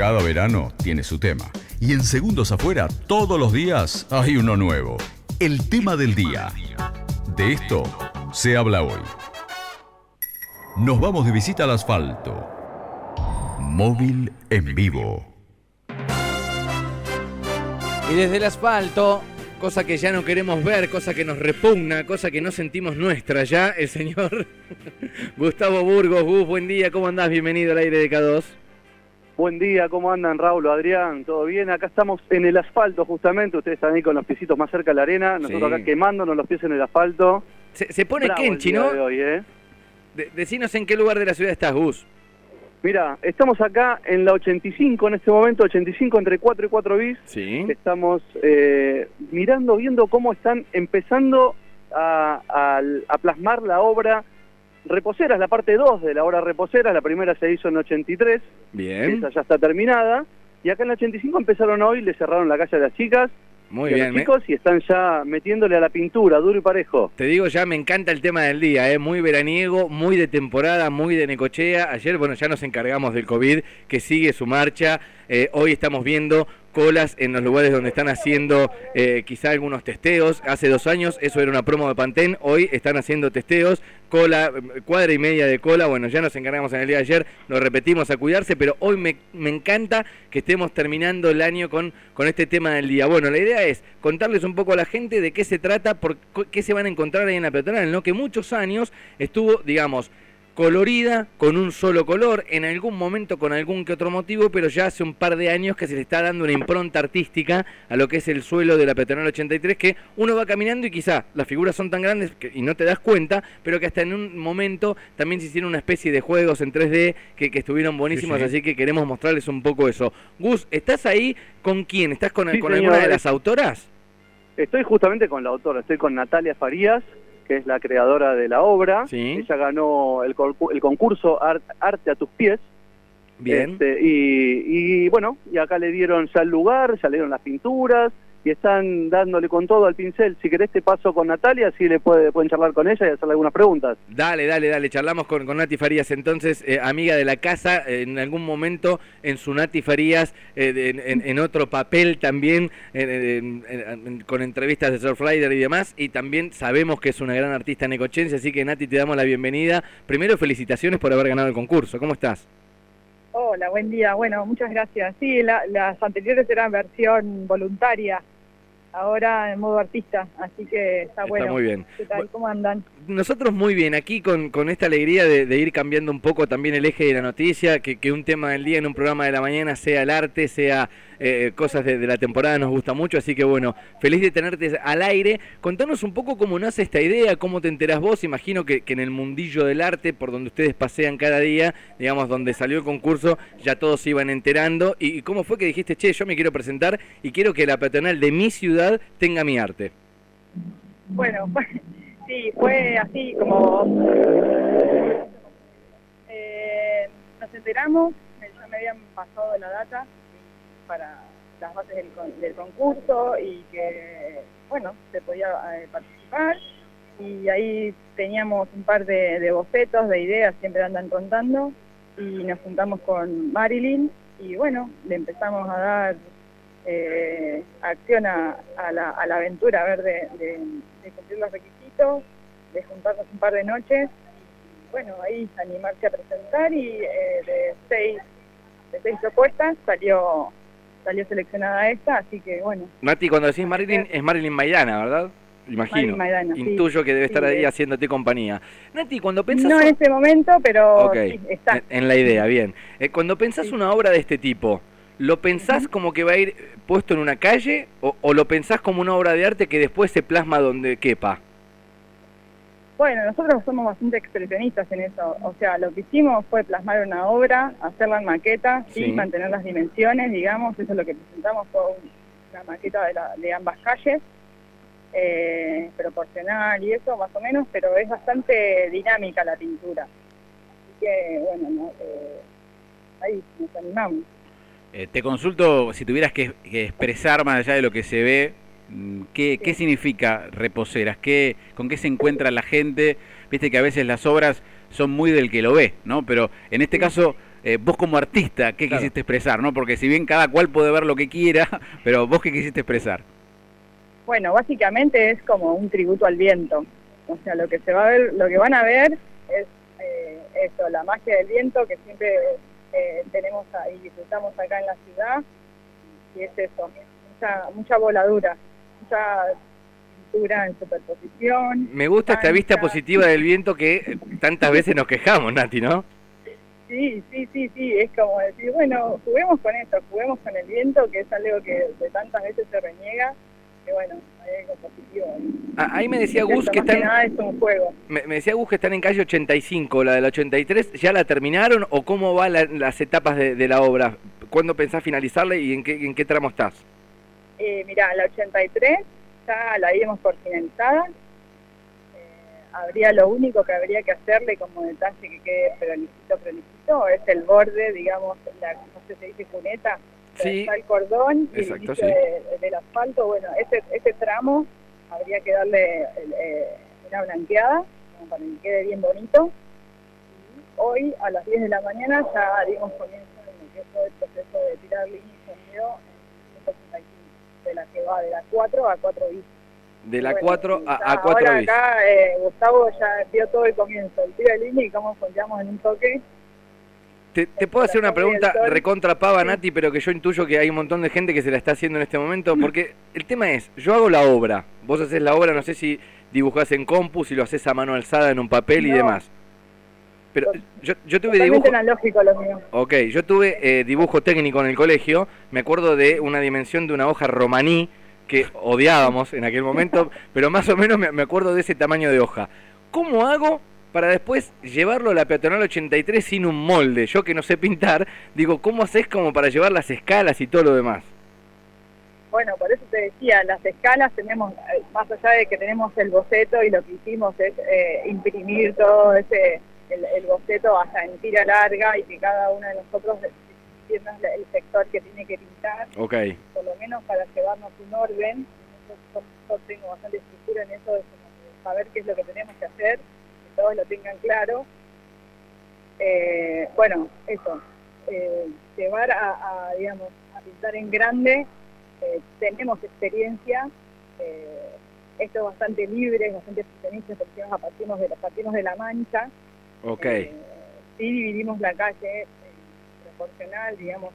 Cada verano tiene su tema. Y en Segundos Afuera, todos los días hay uno nuevo. El tema del día. De esto se habla hoy. Nos vamos de visita al asfalto. Móvil en vivo. Y desde el asfalto, cosa que ya no queremos ver, cosa que nos repugna, cosa que no sentimos nuestra ya, el señor Gustavo Burgos. Gus, buen día, ¿cómo andás? Bienvenido al aire de K2. Buen día, ¿cómo andan Raúl, Adrián? ¿Todo bien? Acá estamos en el asfalto justamente, ustedes están ahí con los piecitos más cerca de la arena, nosotros Sí. acá quemándonos los pies en el asfalto. Se, se pone Bravo Kenchi, ¿no? de hoy, ¿eh? De- decinos en qué lugar de la ciudad estás, Gus. Mira, estamos acá en la 85 en este momento, 85 entre 4 y 4 bis. Sí. Estamos eh, mirando, viendo cómo están empezando a, a- a plasmar la obra Reposeras, la parte 2 de la obra Reposeras. La primera se hizo en 83, Bien, esa ya está terminada. Y acá en la 85 empezaron hoy, le cerraron la calle a las chicas muy y a bien. los chicos y están ya metiéndole a la pintura, duro y parejo. Te digo ya, me encanta el tema del día, ¿eh? muy veraniego, muy de temporada, muy de necochea. Ayer, bueno, ya nos encargamos del COVID, que sigue su marcha. Eh, hoy estamos viendo colas en los lugares donde están haciendo eh, quizá algunos testeos. Hace dos años eso era una promo de Pantene, hoy están haciendo testeos, cola, eh, cuadra y media de cola. Bueno, ya nos encargamos en el día de ayer, lo repetimos a cuidarse, pero hoy me, me encanta que estemos terminando el año con, con este tema del día. Bueno, la idea es contarles un poco a la gente de qué se trata, por qué se van a encontrar ahí en la peatonal, ¿no? Que muchos años estuvo, digamos, colorida con un solo color, en algún momento con algún que otro motivo, pero ya hace un par de años que se le está dando una impronta artística a lo que es el suelo de la peatonal 83, que uno va caminando y quizá las figuras son tan grandes que- y no te das cuenta, pero que hasta en un momento también se hicieron una especie de juegos en 3D que, que estuvieron buenísimos, Sí, sí. así que queremos mostrarles un poco eso. Gus, ¿estás ahí con quién? ¿Estás con, Sí, con alguna de las autoras? Estoy justamente con la autora, estoy con Natalia Farías, que es la creadora de la obra. Sí. Ella ganó el, el concurso Ar- Arte a tus pies. Bien. Este, y, y bueno, y acá le dieron ya el lugar, ya le dieron las pinturas y están dándole con todo al pincel. Si querés te paso con Natalia, así le puede, pueden charlar con ella y hacerle algunas preguntas. Dale, dale, dale. Charlamos con, con Nati Farías, entonces, eh, amiga de la casa, eh, en algún momento en su Nati Farías, eh, en, en- otro papel también, en- con entrevistas de Surfrider y demás. Y también sabemos que es una gran artista necochense, así que Nati, te damos la bienvenida. Primero, felicitaciones por haber ganado el concurso. ¿Cómo estás? Hola, buen día. Bueno, muchas gracias. Sí, la- las anteriores eran versión voluntaria, ahora en modo artista, así que está, Está bueno. muy bien. ¿Qué tal? ¿Cómo andan? Nosotros muy bien, aquí con, con esta alegría de, de ir cambiando un poco también el eje de la noticia, que, que un tema del día en un programa de la mañana sea el arte, sea eh, cosas de, de la temporada, nos gusta mucho, así que bueno, feliz de tenerte al aire. Contanos un poco cómo nace esta idea, cómo te enterás vos, imagino que, en el mundillo del arte, por donde ustedes pasean cada día, digamos, donde salió el concurso, ya todos se iban enterando, y, cómo fue que dijiste, che, yo me quiero presentar y quiero que la peatonal de mi ciudad tenga mi arte. Bueno, sí, fue así como... Eh, nos enteramos, ya me habían pasado la data para las bases del, del concurso y que, bueno, se podía eh, participar. Y ahí teníamos un par de, de bocetos, de ideas, siempre andan contando. Y nos juntamos con Marilyn y, bueno, le empezamos a dar eh, acción a, a la, a la aventura, a ver, de cumplir los requisitos, de juntarnos un par de noches, y bueno, ahí animarse a presentar y eh, de seis de seis propuestas salió salió seleccionada esta, así que bueno, Nati, cuando decís Marilyn, es Marilyn Maidana, ¿verdad? Imagino. Marilyn Maidana, sí. Intuyo que debe estar Sí, ahí es- haciéndote compañía. Nati, cuando pensás... no en este momento, pero sí, está. en- la idea, bien. Eh, cuando pensás una obra de este tipo, ¿lo pensás como que va a ir puesto en una calle o, o lo pensás como una obra de arte que después se plasma donde quepa? Bueno, nosotros somos bastante expresionistas en eso. O sea, lo que hicimos fue plasmar una obra, hacerla en maqueta, sí, Sí. mantener las dimensiones, digamos. Eso es lo que presentamos, fue un- una maqueta de, la- de ambas calles, eh, proporcional y eso, más o menos, pero es bastante dinámica la pintura. Así que, bueno, no, eh, ahí nos animamos. Eh, te consulto si tuvieras que, que expresar más allá de lo que se ve, mm, ¿qué, qué significa reposeras? ¿Qué, ¿Con qué se encuentra la gente? Viste que a veces las obras son muy del que lo ve, ¿no? Pero en este caso, eh, vos como artista, ¿qué Claro. quisiste expresar? no Porque si bien cada cual puede ver lo que quiera, pero vos qué quisiste expresar. Bueno, básicamente es como un tributo al viento. O sea, lo que se va a ver, lo que van a ver es eh, eso, la magia del viento que siempre eh, tenemos ahí, disfrutamos acá en la ciudad. Y es eso, mucha, mucha voladura, mucha pintura en superposición. Me gusta esta vista positiva del viento que tantas veces nos quejamos, Nati, ¿no? Sí, sí, sí, sí, es como decir, bueno, juguemos con esto, juguemos con el viento, que es algo que de tantas veces se reniega, que bueno, hay algo positivo. ahí. Ah, Ahí me decía Gus que están, nada es un juego. me, me decía Gus que están en calle 85, la del 83, ¿ya la terminaron o cómo van la- las etapas de, de la obra? ¿Cuándo pensás finalizarla y en qué, en qué tramo estás? Eh, mirá, la 83 ya la dimos por finalizada. Eh, habría lo único que habría que hacerle como detalle que quede prolijito, prolijito, es el borde, digamos, la, no sé si se dice cuneta, Sí. está el cordón y Exacto, el inicio sí. de- del asfalto. Bueno, ese, ese tramo habría que darle eh, una blanqueada como para que quede bien bonito. Y hoy a las 10 de la mañana ya dimos comienzo en el proceso de tirar línea y sonido en 185, de la que va de la 4 a 4 bis. De la Bueno, 4 ya a, a 4 Ahora bis. acá eh, Gustavo ya vio todo el comienzo, el tiro de línea y cómo ponchamos en un toque. Te, te puedo hacer una pregunta recontra pava, Sí. Nati, pero que yo intuyo que hay un montón de gente que se la está haciendo en este momento, porque el tema es, yo hago la obra, vos haces la obra, no sé si dibujás en compu, si lo haces a mano alzada en un papel y demás. Pero yo, yo tuve Totalmente dibujo... analógico lo mío. Ok, yo tuve eh, dibujo técnico en el colegio, me acuerdo de una dimensión de una hoja romaní que odiábamos en aquel momento, pero más o menos me, me acuerdo de ese tamaño de hoja. ¿Cómo hago para después llevarlo a la peatonal 83 sin un molde? Yo que no sé pintar, digo, ¿cómo haces como para llevar las escalas y todo lo demás? Bueno, por eso te decía, las escalas tenemos, eh, más allá de que tenemos el boceto y lo que hicimos es eh, imprimir todo ese, el, el boceto hasta en tira larga y que cada uno de nosotros entienda el sector que tiene que pintar, por lo menos para llevarnos un orden. Yo, yo tengo bastante estructura en eso de saber qué es lo que tenemos que hacer, que todos lo tengan claro. Eh, bueno, eso, eh, llevar a, a, digamos, a pintar en grande, eh, tenemos experiencia, esto es bastante libre, es bastante porque nos partimos de, partimos de la mancha. Ok. Eh, sí dividimos la calle en proporcional, digamos,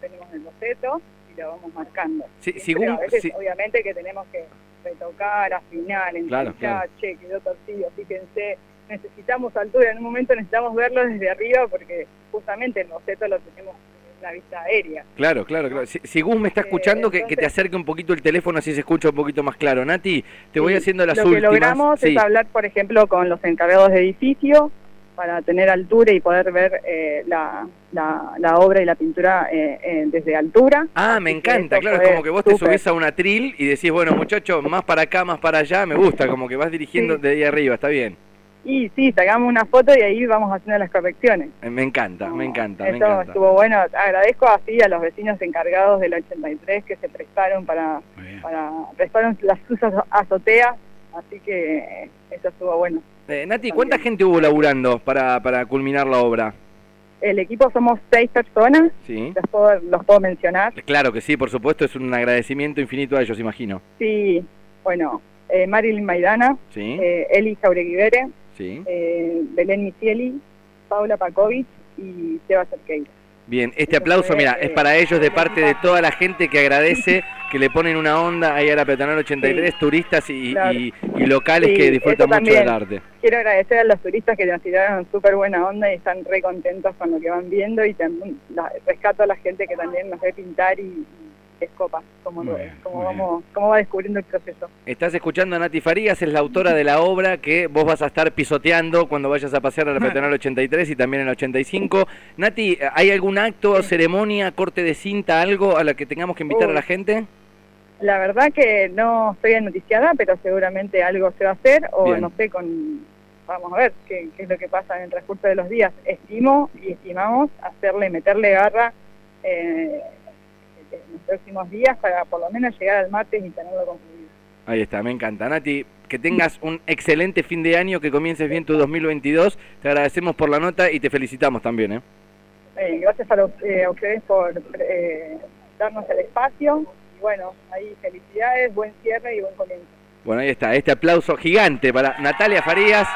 tenemos el boceto y lo vamos marcando. Si, Siempre según, a veces, si- obviamente que tenemos que retocar, afinar, Claro, enganchar, che, quedó torcido, fíjense, necesitamos altura, en un momento necesitamos verlo desde arriba porque justamente el boceto lo tenemos en la vista aérea. Claro, claro, claro. Si, si Gus me está Eh, escuchando, que, que te entonces- acerque un poquito el teléfono así se escucha un poquito más claro. Nati, te voy Sí, haciendo las lo que últimas. logramos Sí. es hablar, por ejemplo, con los encargados de edificio para tener altura y poder ver eh, la, la, la obra y la pintura eh, eh, desde altura. Ah, me encanta, claro, es como que vos te subís a un atril y decís, bueno, muchachos, más para acá, más para allá, me gusta, como que vas dirigiendo Sí. de ahí arriba, está bien. Y sí, sacamos una foto y ahí vamos haciendo las correcciones. Eh, Me encanta, me encanta, me Eso encanta. estuvo bueno. Agradezco así a los vecinos encargados del 83 que se prestaron para, para prestaron las sus azo- azoteas, así que eh, eso estuvo bueno. Eh, Nati, ¿cuánta gente hubo laburando para, para culminar la obra? El equipo somos seis personas, Sí. los puedo, los puedo mencionar. Claro que sí, por supuesto, es un agradecimiento infinito a ellos, imagino. Sí, bueno, eh, Marilyn Maidana, Sí, eh, Eli Jaureguivere, sí. eh, Belén Misieli, Paula Pakovic y Seba Cerqueira. Bien, este aplauso, mira, es para ellos de parte de toda la gente que agradece, que le ponen una onda ahí a la Peatonal 83, turistas y, claro. y- y locales Sí, que disfrutan mucho del arte. Quiero agradecer a los turistas que nos tiraron súper buena onda y están re contentos con lo que van viendo y también la- rescato a la gente que también nos ve pintar y, y es copa, como, Muy lo- bien, como, vamos, cómo va descubriendo el proceso. Estás escuchando a Nati Farías, es la autora de la obra que vos vas a estar pisoteando cuando vayas a pasear a la Peatonal 83 y también en el 85. Nati, ¿hay algún acto, ceremonia, corte de cinta, algo a la que tengamos que invitar a la gente? La verdad que no estoy noticiada, pero seguramente algo se va a hacer o Bien. no sé, con vamos a ver qué, qué es lo que pasa en el transcurso de los días. Estimo y estimamos hacerle, meterle garra eh, en los próximos días para por lo menos llegar al martes y tenerlo concluido. Ahí está, me encanta. Nati, que tengas un excelente fin de año, que comiences bien tu 2022. Te agradecemos por la nota y te felicitamos también. ¿eh? Eh, gracias a, los, eh, a ustedes por eh, darnos el espacio. Y bueno, ahí felicidades, buen cierre y buen comienzo. Bueno, ahí está, este aplauso gigante para Natalia Farías.